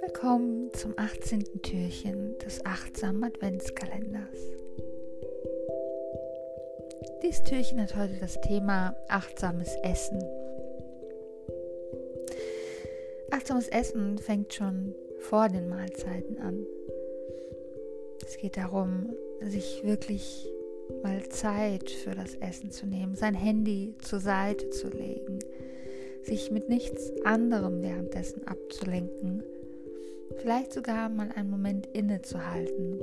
Willkommen zum 18. Türchen des achtsamen Adventskalenders. Dieses Türchen hat heute das Thema achtsames Essen. Achtsames Essen fängt schon vor den Mahlzeiten an. Es geht darum, sich wirklich mal Zeit für das Essen zu nehmen, sein Handy zur Seite zu legen, sich mit nichts anderem währenddessen abzulenken, vielleicht sogar mal einen Moment innezuhalten,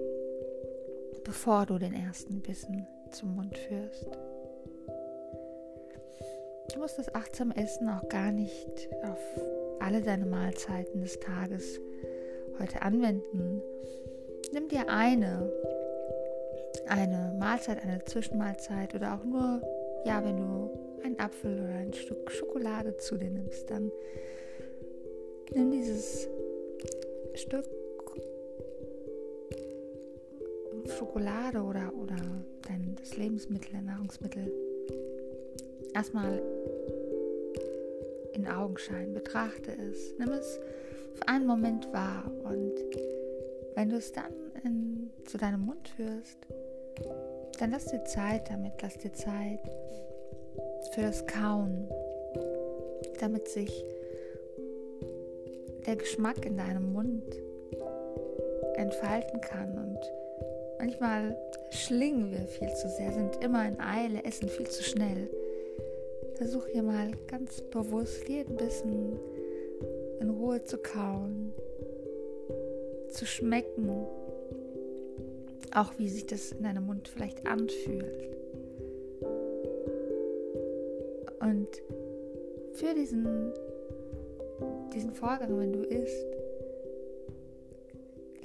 bevor du den ersten Bissen zum Mund führst. Du musst das achtsame Essen auch gar nicht auf alle deine Mahlzeiten des Tages heute anwenden. Nimm dir eine eine Mahlzeit, eine Zwischenmahlzeit oder auch nur, ja, wenn du einen Apfel oder ein Stück Schokolade zu dir nimmst, dann nimm dieses Stück Schokolade oder, oder dein das Lebensmittel, Nahrungsmittel erstmal in Augenschein, betrachte es, nimm es für einen Moment wahr und wenn du es dann in, zu deinem Mund führst, dann lass dir Zeit damit, lass dir Zeit für das Kauen, damit sich der Geschmack in deinem Mund entfalten kann. Und manchmal schlingen wir viel zu sehr, sind immer in Eile, essen viel zu schnell. Versuch hier mal ganz bewusst jeden Bissen in Ruhe zu kauen, zu schmecken auch wie sich das in deinem Mund vielleicht anfühlt. Und für diesen, diesen Vorgang, wenn du isst,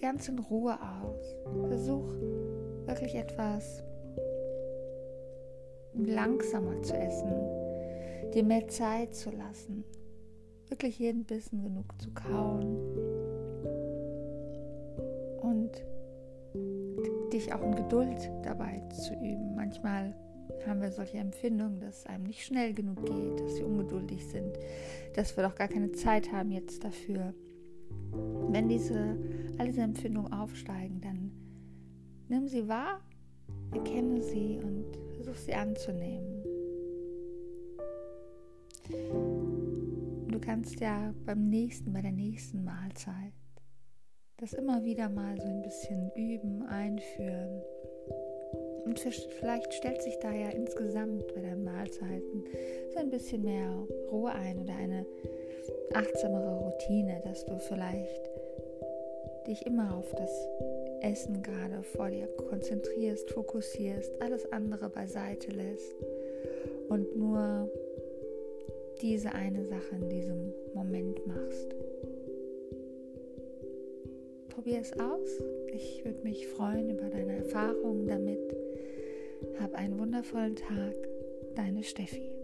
ganz in Ruhe aus. Versuch wirklich etwas langsamer zu essen, dir mehr Zeit zu lassen, wirklich jeden Bissen genug zu kauen dich auch in Geduld dabei zu üben. Manchmal haben wir solche Empfindungen, dass es einem nicht schnell genug geht, dass wir ungeduldig sind, dass wir doch gar keine Zeit haben jetzt dafür. Wenn diese, all diese Empfindungen aufsteigen, dann nimm sie wahr, erkenne sie und versuch sie anzunehmen. Du kannst ja beim nächsten, bei der nächsten Mahlzeit das immer wieder mal so ein bisschen üben, einführen. Und vielleicht stellt sich da ja insgesamt bei deinen Mahlzeiten so ein bisschen mehr Ruhe ein oder eine achtsamere Routine, dass du vielleicht dich immer auf das Essen gerade vor dir konzentrierst, fokussierst, alles andere beiseite lässt und nur diese eine Sache in diesem Moment machst probier es aus. Ich würde mich freuen über deine Erfahrungen damit. Hab einen wundervollen Tag. Deine Steffi.